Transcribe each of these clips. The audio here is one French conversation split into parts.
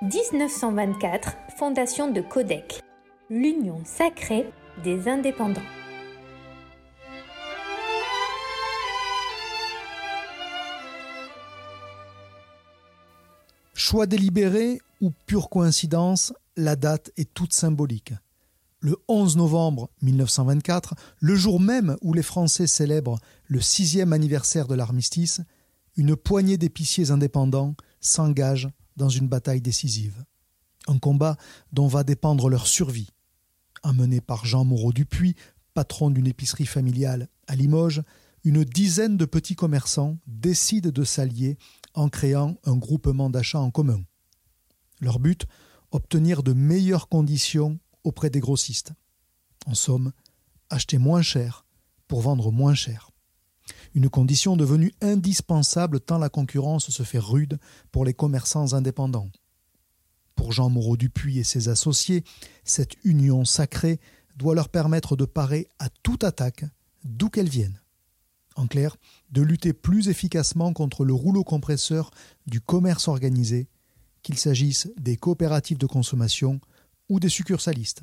1924, fondation de Codec, l'union sacrée des indépendants. Choix délibéré ou pure coïncidence, la date est toute symbolique. Le 11 novembre 1924, le jour même où les Français célèbrent le sixième anniversaire de l'armistice, une poignée d'épiciers indépendants s'engagent dans une bataille décisive. Un combat dont va dépendre leur survie. Amené par Jean Moreau Dupuis, patron d'une épicerie familiale à Limoges, une dizaine de petits commerçants décident de s'allier en créant un groupement d'achat en commun. Leur but obtenir de meilleures conditions auprès des grossistes. En somme, acheter moins cher pour vendre moins cher une condition devenue indispensable tant la concurrence se fait rude pour les commerçants indépendants. Pour Jean Moreau Dupuis et ses associés, cette union sacrée doit leur permettre de parer à toute attaque, d'où qu'elle vienne. En clair, de lutter plus efficacement contre le rouleau compresseur du commerce organisé, qu'il s'agisse des coopératives de consommation ou des succursalistes.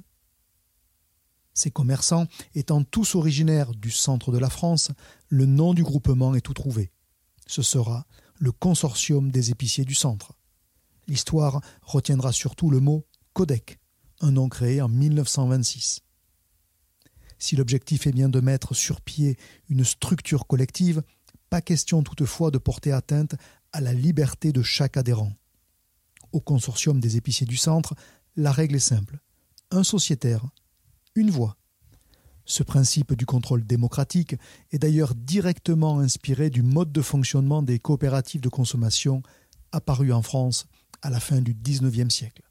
Ces commerçants étant tous originaires du centre de la France, le nom du groupement est tout trouvé. Ce sera le consortium des épiciers du centre. L'histoire retiendra surtout le mot Codec, un nom créé en 1926. Si l'objectif est bien de mettre sur pied une structure collective, pas question toutefois de porter atteinte à la liberté de chaque adhérent. Au consortium des épiciers du centre, la règle est simple. Un sociétaire une voix. Ce principe du contrôle démocratique est d'ailleurs directement inspiré du mode de fonctionnement des coopératives de consommation apparues en France à la fin du XIXe siècle.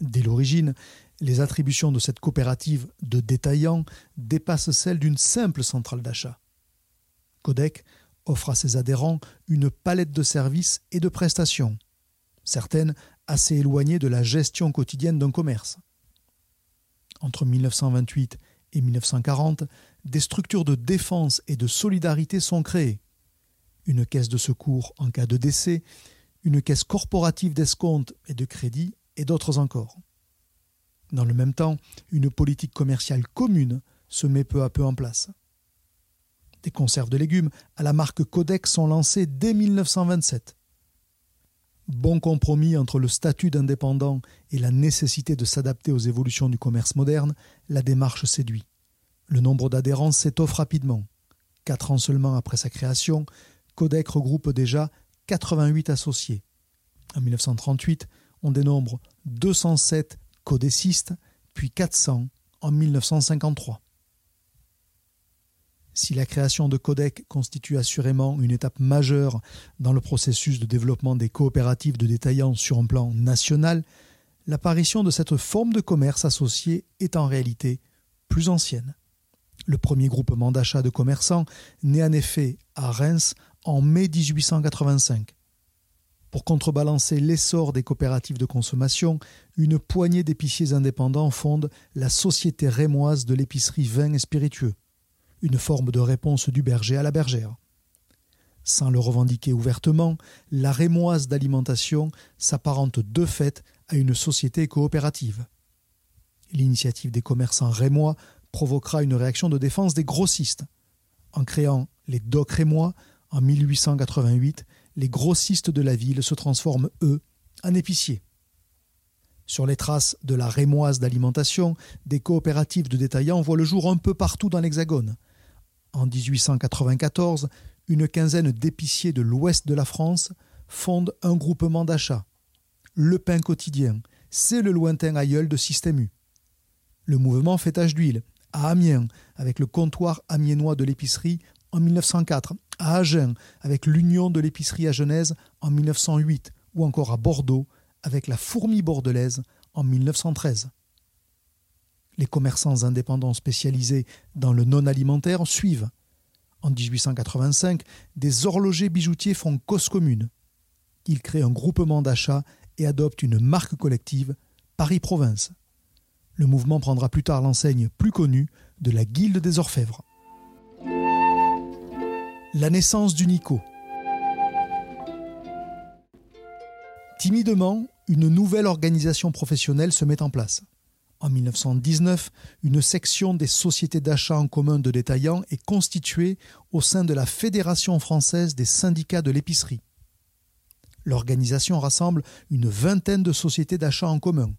Dès l'origine, les attributions de cette coopérative de détaillants dépassent celles d'une simple centrale d'achat. Codec offre à ses adhérents une palette de services et de prestations, certaines assez éloignées de la gestion quotidienne d'un commerce entre 1928 et 1940, des structures de défense et de solidarité sont créées. Une caisse de secours en cas de décès, une caisse corporative d'escompte et de crédit, et d'autres encore. Dans le même temps, une politique commerciale commune se met peu à peu en place. Des conserves de légumes à la marque Codex sont lancées dès 1927 bon compromis entre le statut d'indépendant et la nécessité de s'adapter aux évolutions du commerce moderne, la démarche séduit. Le nombre d'adhérents s'étoffe rapidement. Quatre ans seulement après sa création, Codec regroupe déjà 88 associés. En 1938, on dénombre 207 codécistes, puis 400 en 1953. Si la création de Codec constitue assurément une étape majeure dans le processus de développement des coopératives de détaillants sur un plan national, l'apparition de cette forme de commerce associé est en réalité plus ancienne. Le premier groupement d'achat de commerçants naît en effet à Reims en mai 1885. Pour contrebalancer l'essor des coopératives de consommation, une poignée d'épiciers indépendants fonde la Société rémoise de l'épicerie vin et spiritueux une forme de réponse du berger à la bergère. Sans le revendiquer ouvertement, la rémoise d'alimentation s'apparente de fait à une société coopérative. L'initiative des commerçants rémois provoquera une réaction de défense des grossistes. En créant les docs rémois en 1888, les grossistes de la ville se transforment, eux, en épiciers. Sur les traces de la rémoise d'alimentation, des coopératives de détaillants voient le jour un peu partout dans l'Hexagone. En 1894, une quinzaine d'épiciers de l'ouest de la France fondent un groupement d'achat. Le pain quotidien, c'est le lointain aïeul de Système U. Le mouvement fait tache d'huile à Amiens avec le comptoir amiénois de l'épicerie en 1904, à Agen avec l'Union de l'épicerie à Genèse en 1908 ou encore à Bordeaux avec la fourmi bordelaise en 1913. Les commerçants indépendants spécialisés dans le non alimentaire suivent. En 1885, des horlogers bijoutiers font cause commune. Ils créent un groupement d'achat et adoptent une marque collective, Paris Province. Le mouvement prendra plus tard l'enseigne plus connue de la Guilde des Orfèvres. La naissance d'Unico. Timidement, une nouvelle organisation professionnelle se met en place. En 1919, une section des sociétés d'achat en commun de détaillants est constituée au sein de la Fédération française des syndicats de l'épicerie. L'organisation rassemble une vingtaine de sociétés d'achat en commun.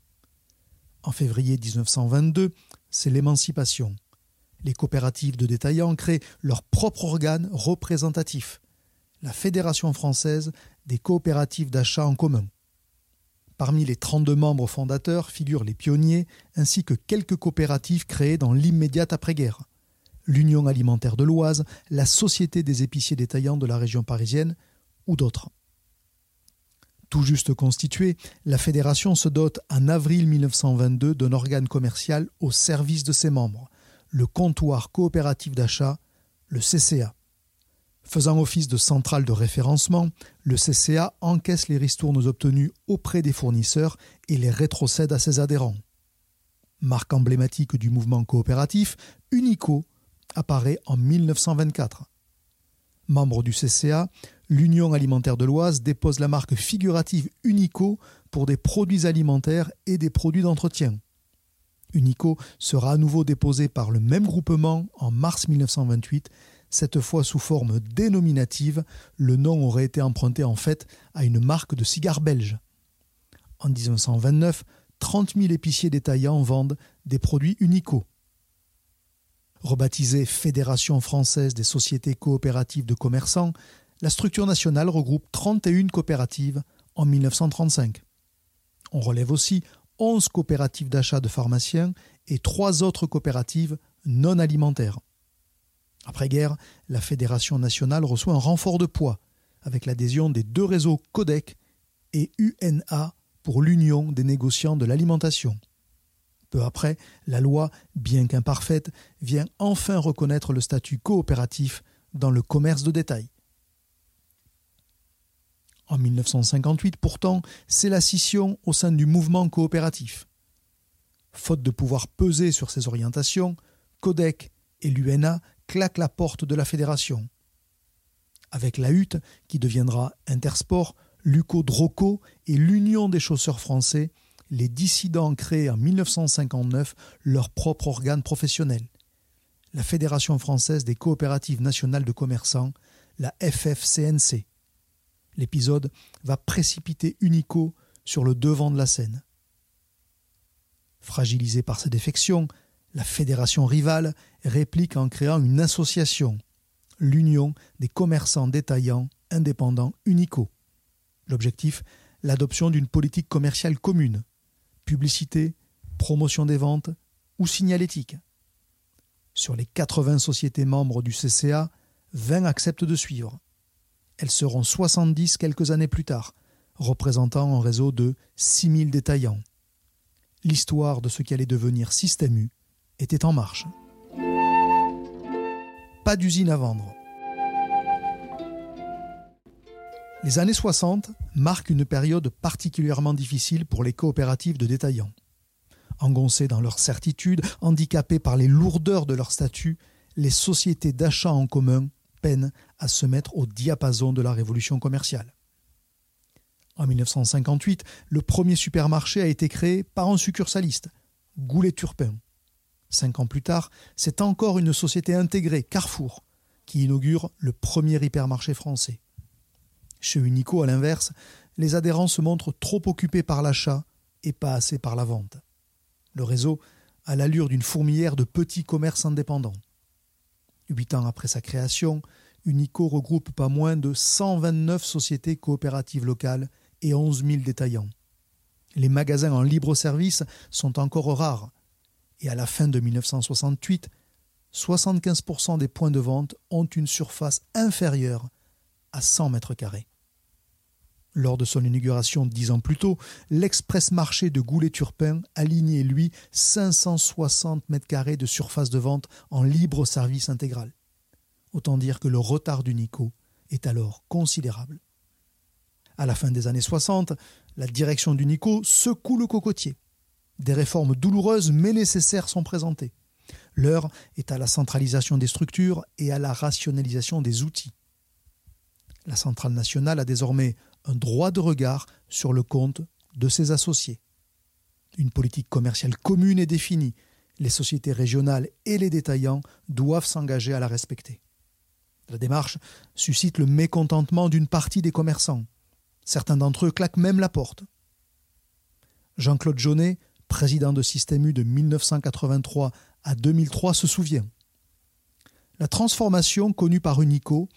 En février 1922, c'est l'émancipation. Les coopératives de détaillants créent leur propre organe représentatif, la Fédération française des coopératives d'achat en commun. Parmi les 32 membres fondateurs figurent les pionniers ainsi que quelques coopératives créées dans l'immédiate après-guerre. L'Union alimentaire de l'Oise, la Société des épiciers détaillants de la région parisienne ou d'autres. Tout juste constituée, la fédération se dote en avril 1922 d'un organe commercial au service de ses membres, le comptoir coopératif d'achat, le CCA. Faisant office de centrale de référencement, le CCA encaisse les ristournes obtenues auprès des fournisseurs et les rétrocède à ses adhérents. Marque emblématique du mouvement coopératif, Unico apparaît en 1924. Membre du CCA, l'Union alimentaire de l'Oise dépose la marque figurative Unico pour des produits alimentaires et des produits d'entretien. Unico sera à nouveau déposé par le même groupement en mars 1928 cette fois sous forme dénominative, le nom aurait été emprunté en fait à une marque de cigares belge. En 1929, 30 000 épiciers détaillants vendent des produits Unico. Rebaptisée Fédération française des sociétés coopératives de commerçants, la structure nationale regroupe 31 coopératives en 1935. On relève aussi 11 coopératives d'achat de pharmaciens et trois autres coopératives non alimentaires. Après-guerre, la Fédération nationale reçoit un renfort de poids avec l'adhésion des deux réseaux CODEC et UNA pour l'Union des négociants de l'alimentation. Peu après, la loi, bien qu'imparfaite, vient enfin reconnaître le statut coopératif dans le commerce de détail. En 1958, pourtant, c'est la scission au sein du mouvement coopératif. Faute de pouvoir peser sur ses orientations, CODEC et l'UNA claque la porte de la fédération. Avec la hutte, qui deviendra Intersport, Luco Droco et l'Union des chausseurs français, les dissidents créent en 1959 leur propre organe professionnel, la Fédération française des coopératives nationales de commerçants, la FFCNC. L'épisode va précipiter Unico sur le devant de la scène. Fragilisé par ses défections, la fédération rivale réplique en créant une association, l'Union des commerçants détaillants indépendants Unico. L'objectif, l'adoption d'une politique commerciale commune, publicité, promotion des ventes ou signalétique. Sur les 80 sociétés membres du CCA, 20 acceptent de suivre. Elles seront 70 quelques années plus tard, représentant un réseau de 6000 détaillants. L'histoire de ce qui allait devenir Système U était en marche. Pas d'usine à vendre. Les années 60 marquent une période particulièrement difficile pour les coopératives de détaillants. Engoncées dans leur certitude, handicapées par les lourdeurs de leur statut, les sociétés d'achat en commun peinent à se mettre au diapason de la révolution commerciale. En 1958, le premier supermarché a été créé par un succursaliste, Goulet-Turpin. Cinq ans plus tard, c'est encore une société intégrée, Carrefour, qui inaugure le premier hypermarché français. Chez Unico, à l'inverse, les adhérents se montrent trop occupés par l'achat et pas assez par la vente. Le réseau a l'allure d'une fourmilière de petits commerces indépendants. Huit ans après sa création, Unico regroupe pas moins de 129 sociétés coopératives locales et 11 000 détaillants. Les magasins en libre service sont encore rares, et à la fin de 1968, 75% des points de vente ont une surface inférieure à 100 mètres carrés. Lors de son inauguration dix ans plus tôt, l'express marché de Goulet-Turpin alignait, lui, 560 mètres carrés de surface de vente en libre service intégral. Autant dire que le retard du Nico est alors considérable. À la fin des années 60, la direction du Nico secoue le cocotier. Des réformes douloureuses mais nécessaires sont présentées. L'heure est à la centralisation des structures et à la rationalisation des outils. La centrale nationale a désormais un droit de regard sur le compte de ses associés. Une politique commerciale commune est définie. Les sociétés régionales et les détaillants doivent s'engager à la respecter. La démarche suscite le mécontentement d'une partie des commerçants. Certains d'entre eux claquent même la porte. Jean-Claude Jaunet, président de Système U de 1983 à 2003, se souvient. La transformation connue par Unico,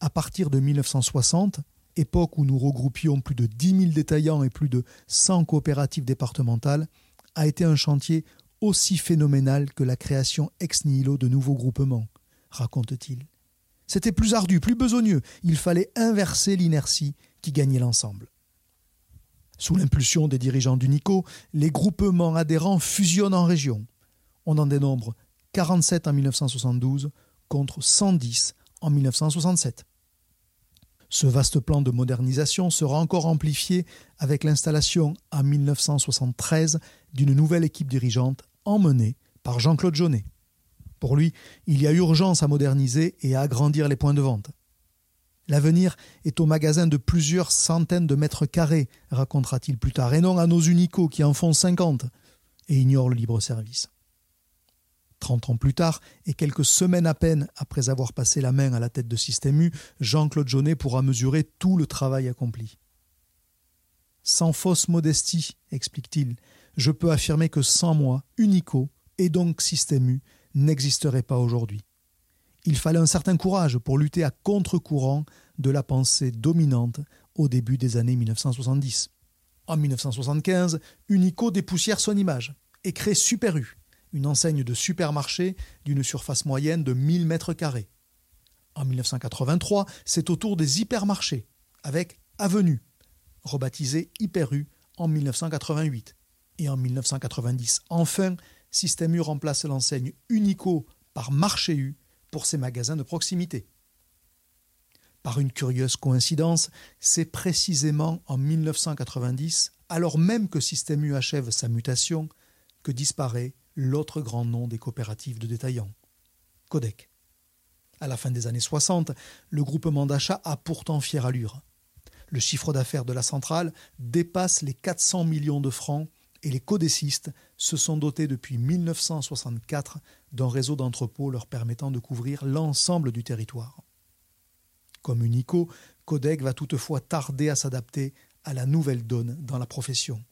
à partir de 1960, époque où nous regroupions plus de 10 000 détaillants et plus de 100 coopératives départementales, a été un chantier aussi phénoménal que la création ex nihilo de nouveaux groupements, raconte-t-il. C'était plus ardu, plus besogneux. Il fallait inverser l'inertie qui gagnait l'ensemble. Sous l'impulsion des dirigeants du NICO, les groupements adhérents fusionnent en région. On en dénombre 47 en 1972 contre 110 en 1967. Ce vaste plan de modernisation sera encore amplifié avec l'installation en 1973 d'une nouvelle équipe dirigeante emmenée par Jean-Claude Jaunet. Pour lui, il y a urgence à moderniser et à agrandir les points de vente. L'avenir est au magasin de plusieurs centaines de mètres carrés, racontera-t-il plus tard, et non à nos unicos qui en font 50 et ignorent le libre-service. Trente ans plus tard, et quelques semaines à peine après avoir passé la main à la tête de Système U, Jean-Claude Jaunet pourra mesurer tout le travail accompli. Sans fausse modestie, explique-t-il, je peux affirmer que sans moi, Unico, et donc Système U, n'existerait pas aujourd'hui. Il fallait un certain courage pour lutter à contre-courant de la pensée dominante au début des années 1970. En 1975, Unico dépoussière son image et crée Super U, une enseigne de supermarché d'une surface moyenne de 1000 mètres carrés. En 1983, c'est au tour des hypermarchés, avec Avenue, rebaptisé Hyper U en 1988. Et en 1990, enfin, Système U remplace l'enseigne Unico par Marché U pour ses magasins de proximité. Par une curieuse coïncidence, c'est précisément en 1990, alors même que Système U achève sa mutation, que disparaît l'autre grand nom des coopératives de détaillants, Codec. À la fin des années 60, le groupement d'achat a pourtant fière allure. Le chiffre d'affaires de la centrale dépasse les 400 millions de francs et les codécistes se sont dotés depuis 1964 d'un réseau d'entrepôts leur permettant de couvrir l'ensemble du territoire. Comme Unico, Codec va toutefois tarder à s'adapter à la nouvelle donne dans la profession.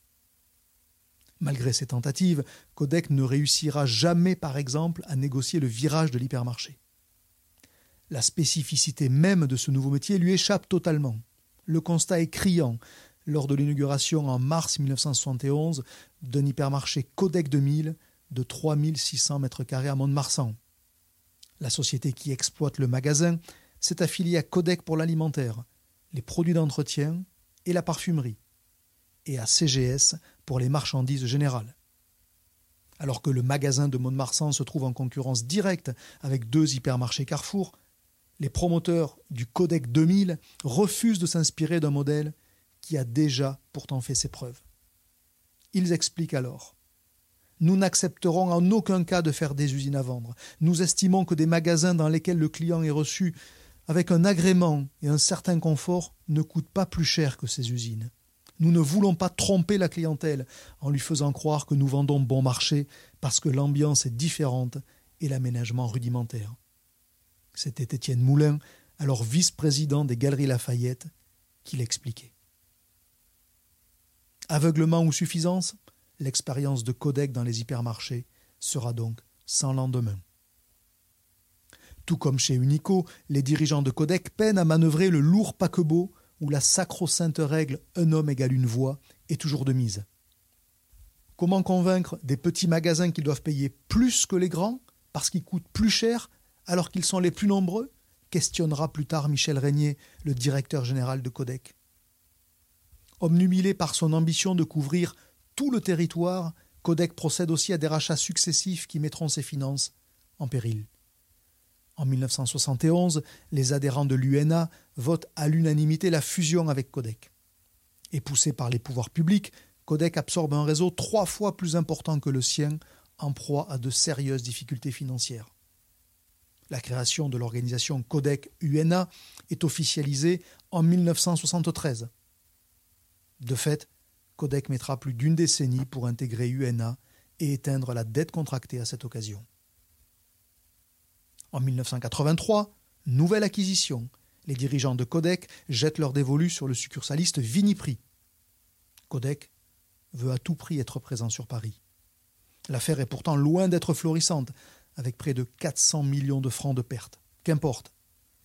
Malgré ses tentatives, Codec ne réussira jamais, par exemple, à négocier le virage de l'hypermarché. La spécificité même de ce nouveau métier lui échappe totalement. Le constat est criant lors de l'inauguration en mars 1971 d'un hypermarché Codec 2000 de 3600 mètres carrés à Mont-de-Marsan. La société qui exploite le magasin s'est affiliée à Codec pour l'alimentaire, les produits d'entretien et la parfumerie, et à CGS pour les marchandises générales. Alors que le magasin de Mont-de-Marsan se trouve en concurrence directe avec deux hypermarchés Carrefour, les promoteurs du Codec 2000 refusent de s'inspirer d'un modèle qui a déjà pourtant fait ses preuves. Ils expliquent alors Nous n'accepterons en aucun cas de faire des usines à vendre. Nous estimons que des magasins dans lesquels le client est reçu avec un agrément et un certain confort ne coûtent pas plus cher que ces usines. Nous ne voulons pas tromper la clientèle en lui faisant croire que nous vendons bon marché parce que l'ambiance est différente et l'aménagement rudimentaire. C'était Étienne Moulin, alors vice-président des Galeries Lafayette, qui l'expliquait. Aveuglement ou suffisance L'expérience de codec dans les hypermarchés sera donc sans lendemain. Tout comme chez Unico, les dirigeants de codec peinent à manœuvrer le lourd paquebot où la sacro-sainte règle un homme égale une voix est toujours de mise. Comment convaincre des petits magasins qu'ils doivent payer plus que les grands parce qu'ils coûtent plus cher alors qu'ils sont les plus nombreux? Questionnera plus tard Michel Régnier, le directeur général de Codec. Omnumilé par son ambition de couvrir tout le territoire, Codec procède aussi à des rachats successifs qui mettront ses finances en péril. En 1971, les adhérents de l'UNA votent à l'unanimité la fusion avec Codec. Et poussé par les pouvoirs publics, Codec absorbe un réseau trois fois plus important que le sien, en proie à de sérieuses difficultés financières. La création de l'organisation Codec UNA est officialisée en 1973. De fait, Codec mettra plus d'une décennie pour intégrer UNA et éteindre la dette contractée à cette occasion. En 1983, nouvelle acquisition. Les dirigeants de Codec jettent leur dévolu sur le succursaliste Viniprix. Codec veut à tout prix être présent sur Paris. L'affaire est pourtant loin d'être florissante, avec près de 400 millions de francs de pertes. Qu'importe,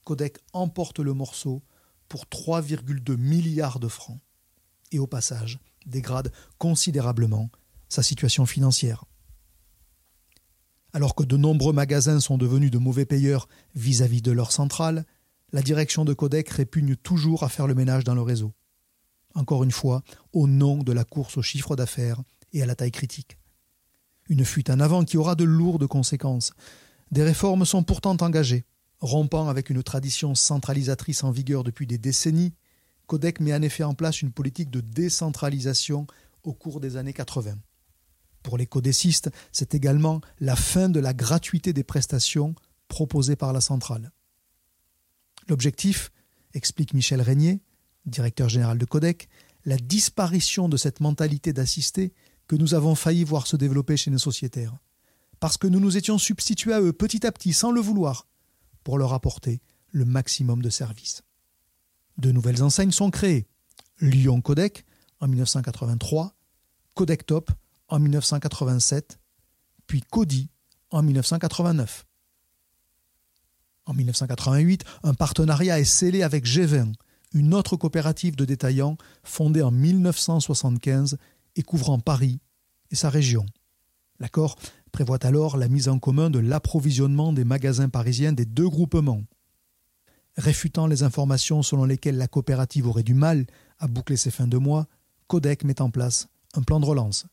Codec emporte le morceau pour 3,2 milliards de francs et au passage dégrade considérablement sa situation financière. Alors que de nombreux magasins sont devenus de mauvais payeurs vis-à-vis de leur centrale, la direction de Codec répugne toujours à faire le ménage dans le réseau. Encore une fois, au nom de la course au chiffre d'affaires et à la taille critique. Une fuite en avant qui aura de lourdes conséquences. Des réformes sont pourtant engagées. Rompant avec une tradition centralisatrice en vigueur depuis des décennies, Codec met en effet en place une politique de décentralisation au cours des années 80. Pour les codécistes, c'est également la fin de la gratuité des prestations proposées par la centrale. L'objectif, explique Michel Régnier, directeur général de Codec, la disparition de cette mentalité d'assister que nous avons failli voir se développer chez nos sociétaires, parce que nous nous étions substitués à eux petit à petit, sans le vouloir, pour leur apporter le maximum de services. De nouvelles enseignes sont créées. Lyon Codec en 1983, Codec Top en 1987, puis Cody en 1989. En 1988, un partenariat est scellé avec G20, une autre coopérative de détaillants fondée en 1975 et couvrant Paris et sa région. L'accord prévoit alors la mise en commun de l'approvisionnement des magasins parisiens des deux groupements. Réfutant les informations selon lesquelles la coopérative aurait du mal à boucler ses fins de mois, Codec met en place un plan de relance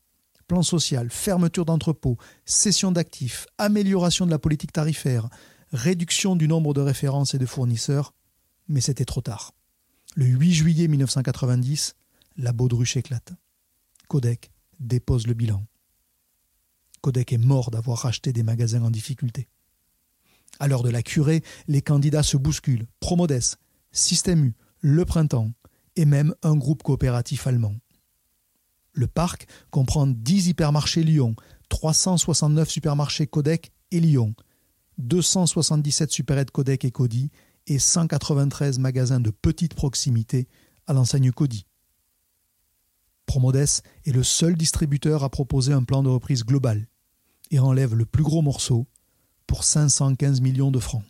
plan social, fermeture d'entrepôts, cession d'actifs, amélioration de la politique tarifaire, réduction du nombre de références et de fournisseurs, mais c'était trop tard. Le 8 juillet 1990, la baudruche éclate. Codec dépose le bilan. Codec est mort d'avoir racheté des magasins en difficulté. À l'heure de la curée, les candidats se bousculent. Promodes, Système U, Le Printemps et même un groupe coopératif allemand. Le parc comprend 10 hypermarchés Lyon, 369 supermarchés Codec et Lyon, 277 supérettes Codec et Cody et 193 magasins de petite proximité à l'enseigne Cody. Promodes est le seul distributeur à proposer un plan de reprise global et enlève le plus gros morceau pour 515 millions de francs.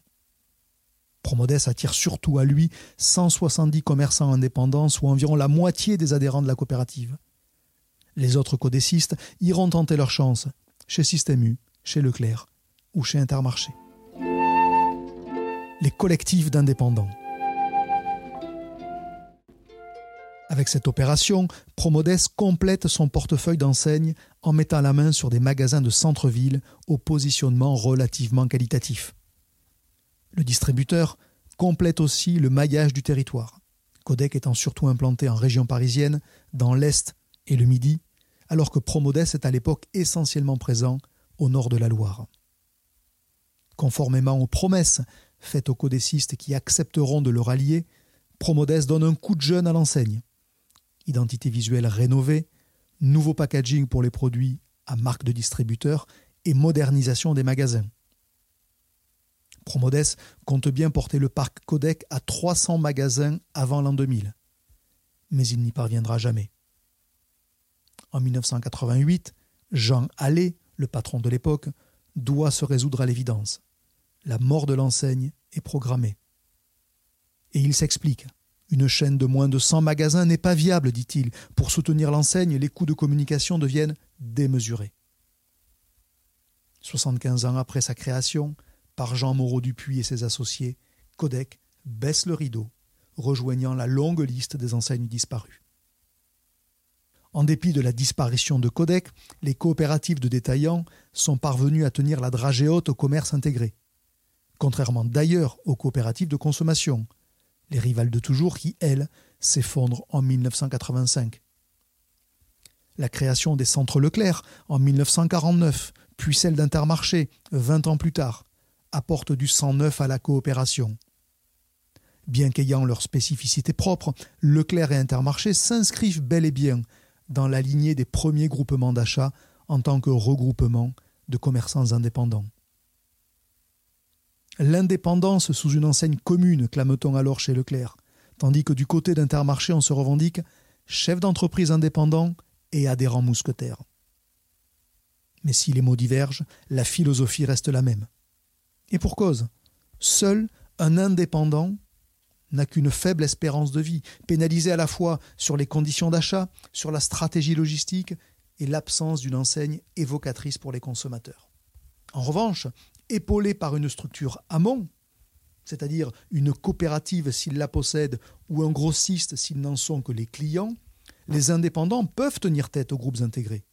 Promodes attire surtout à lui 170 commerçants indépendants, soit environ la moitié des adhérents de la coopérative. Les autres codécistes iront tenter leur chance chez Système U, chez Leclerc ou chez Intermarché. Les collectifs d'indépendants. Avec cette opération, Promodes complète son portefeuille d'enseignes en mettant la main sur des magasins de centre-ville au positionnement relativement qualitatif. Le distributeur complète aussi le maillage du territoire, Codec étant surtout implanté en région parisienne, dans l'Est et le Midi, alors que Promodes est à l'époque essentiellement présent au nord de la Loire. Conformément aux promesses faites aux codécistes qui accepteront de le rallier, Promodes donne un coup de jeune à l'enseigne. Identité visuelle rénovée, nouveau packaging pour les produits à marque de distributeur et modernisation des magasins. Promodes compte bien porter le parc Codec à 300 magasins avant l'an 2000. Mais il n'y parviendra jamais. En 1988, Jean Allais, le patron de l'époque, doit se résoudre à l'évidence. La mort de l'enseigne est programmée. Et il s'explique. Une chaîne de moins de 100 magasins n'est pas viable, dit-il. Pour soutenir l'enseigne, les coûts de communication deviennent démesurés. 75 ans après sa création, par Jean Moreau Dupuis et ses associés, Codec baisse le rideau, rejoignant la longue liste des enseignes disparues. En dépit de la disparition de Codec, les coopératives de détaillants sont parvenues à tenir la dragée haute au commerce intégré. Contrairement d'ailleurs aux coopératives de consommation, les rivales de toujours qui, elles, s'effondrent en 1985. La création des centres Leclerc en 1949, puis celle d'Intermarché 20 ans plus tard, apporte du sang neuf à la coopération. Bien qu'ayant leur spécificité propre, Leclerc et Intermarché s'inscrivent bel et bien dans la lignée des premiers groupements d'achat en tant que regroupement de commerçants indépendants. L'indépendance sous une enseigne commune, clame-t-on alors chez Leclerc, tandis que du côté d'Intermarché on se revendique chef d'entreprise indépendant et adhérent mousquetaire. Mais si les mots divergent, la philosophie reste la même. Et pour cause, seul un indépendant n'a qu'une faible espérance de vie, pénalisé à la fois sur les conditions d'achat, sur la stratégie logistique et l'absence d'une enseigne évocatrice pour les consommateurs. En revanche, épaulé par une structure amont, c'est-à-dire une coopérative s'il la possède ou un grossiste s'ils n'en sont que les clients, les indépendants peuvent tenir tête aux groupes intégrés.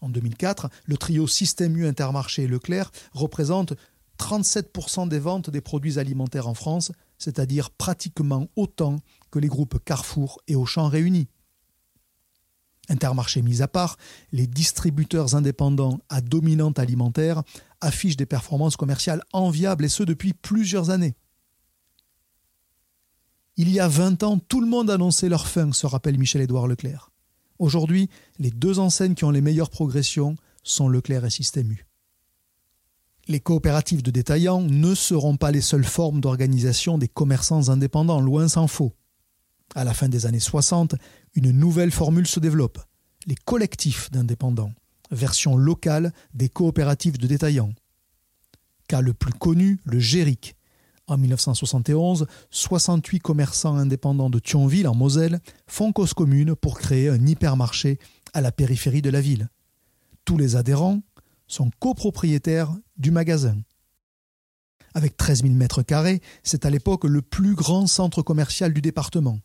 En 2004, le trio Système U Intermarché et Leclerc représente 37% des ventes des produits alimentaires en France, c'est-à-dire pratiquement autant que les groupes Carrefour et Auchan réunis. Intermarché mis à part, les distributeurs indépendants à dominante alimentaire affichent des performances commerciales enviables et ce depuis plusieurs années. Il y a 20 ans, tout le monde annonçait leur fin, se rappelle Michel-Édouard Leclerc. Aujourd'hui, les deux enseignes qui ont les meilleures progressions sont Leclerc et Système U. Les coopératives de détaillants ne seront pas les seules formes d'organisation des commerçants indépendants, loin s'en faut. À la fin des années 60, une nouvelle formule se développe, les collectifs d'indépendants, version locale des coopératives de détaillants. Cas le plus connu, le GERIC. En 1971, 68 commerçants indépendants de Thionville, en Moselle, font cause commune pour créer un hypermarché à la périphérie de la ville. Tous les adhérents sont copropriétaires du magasin. Avec 13 000 mètres carrés, c'est à l'époque le plus grand centre commercial du département.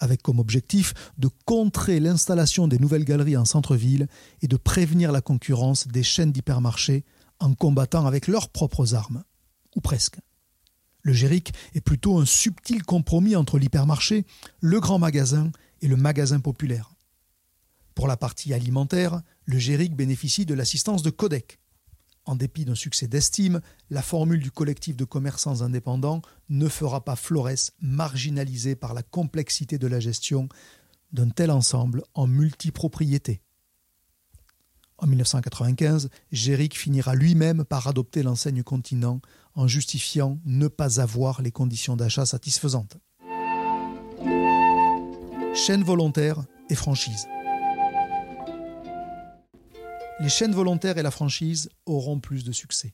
Avec comme objectif de contrer l'installation des nouvelles galeries en centre-ville et de prévenir la concurrence des chaînes d'hypermarchés en combattant avec leurs propres armes. Ou presque. Le Géric est plutôt un subtil compromis entre l'hypermarché, le grand magasin et le magasin populaire. Pour la partie alimentaire, le GERIC bénéficie de l'assistance de Codec. En dépit d'un succès d'estime, la formule du collectif de commerçants indépendants ne fera pas Flores marginalisé par la complexité de la gestion d'un tel ensemble en multipropriété. En 1995, Géric finira lui-même par adopter l'enseigne continent en justifiant ne pas avoir les conditions d'achat satisfaisantes. Chaîne volontaire et franchise. Les chaînes volontaires et la franchise auront plus de succès.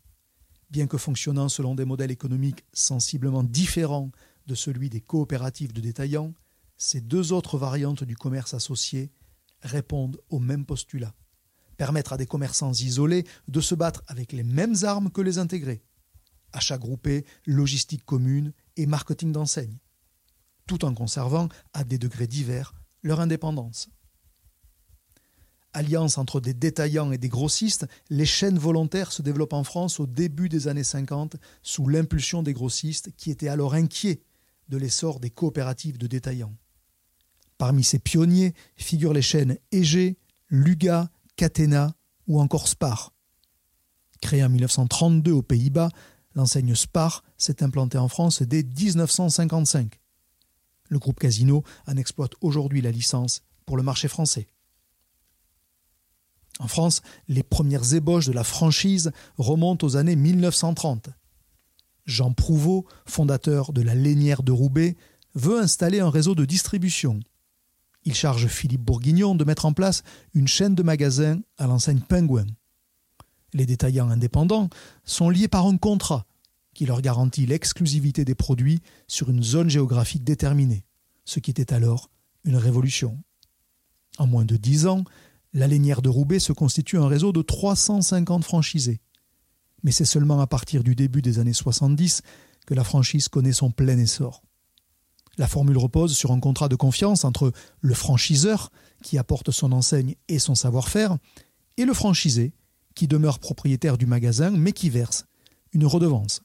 Bien que fonctionnant selon des modèles économiques sensiblement différents de celui des coopératives de détaillants, ces deux autres variantes du commerce associé répondent au même postulat. Permettre à des commerçants isolés de se battre avec les mêmes armes que les intégrés. Achat groupé, logistique commune et marketing d'enseigne. Tout en conservant, à des degrés divers, leur indépendance alliance entre des détaillants et des grossistes, les chaînes volontaires se développent en France au début des années 50 sous l'impulsion des grossistes qui étaient alors inquiets de l'essor des coopératives de détaillants. Parmi ces pionniers figurent les chaînes Ege, Luga, Catena ou encore Spar. Créée en 1932 aux Pays-Bas, l'enseigne Spar s'est implantée en France dès 1955. Le groupe Casino en exploite aujourd'hui la licence pour le marché français. En France, les premières ébauches de la franchise remontent aux années 1930. Jean Prouveau, fondateur de la Lénière de Roubaix, veut installer un réseau de distribution. Il charge Philippe Bourguignon de mettre en place une chaîne de magasins à l'enseigne Penguin. Les détaillants indépendants sont liés par un contrat qui leur garantit l'exclusivité des produits sur une zone géographique déterminée, ce qui était alors une révolution. En moins de dix ans, la Lénière de Roubaix se constitue un réseau de 350 franchisés. Mais c'est seulement à partir du début des années 70 que la franchise connaît son plein essor. La formule repose sur un contrat de confiance entre le franchiseur, qui apporte son enseigne et son savoir-faire, et le franchisé, qui demeure propriétaire du magasin mais qui verse une redevance.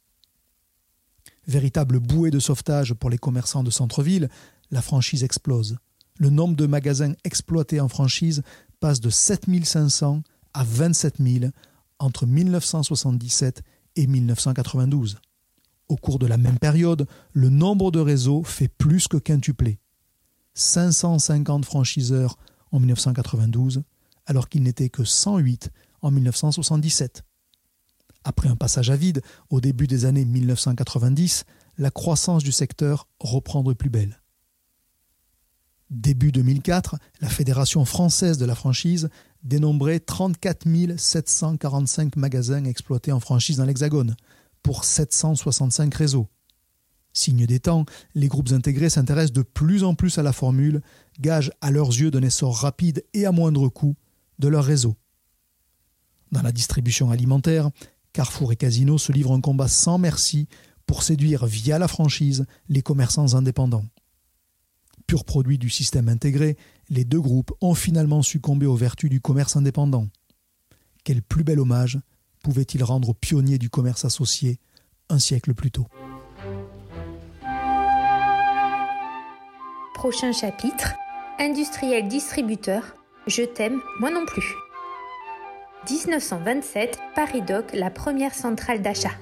Véritable bouée de sauvetage pour les commerçants de centre-ville, la franchise explose. Le nombre de magasins exploités en franchise passe de 7500 à 27 000 entre 1977 et 1992. Au cours de la même période, le nombre de réseaux fait plus que quintupler. 550 franchiseurs en 1992, alors qu'il n'était que 108 en 1977. Après un passage à vide au début des années 1990, la croissance du secteur reprend de plus belle. Début 2004, la Fédération française de la franchise dénombrait 34 745 magasins exploités en franchise dans l'Hexagone, pour 765 réseaux. Signe des temps, les groupes intégrés s'intéressent de plus en plus à la formule, gage à leurs yeux d'un essor rapide et à moindre coût de leur réseau. Dans la distribution alimentaire, Carrefour et Casino se livrent un combat sans merci pour séduire via la franchise les commerçants indépendants. Pur produit du système intégré, les deux groupes ont finalement succombé aux vertus du commerce indépendant. Quel plus bel hommage pouvait-il rendre aux pionniers du commerce associé un siècle plus tôt Prochain chapitre Industriel distributeur, je t'aime, moi non plus. 1927, Paris Doc, la première centrale d'achat.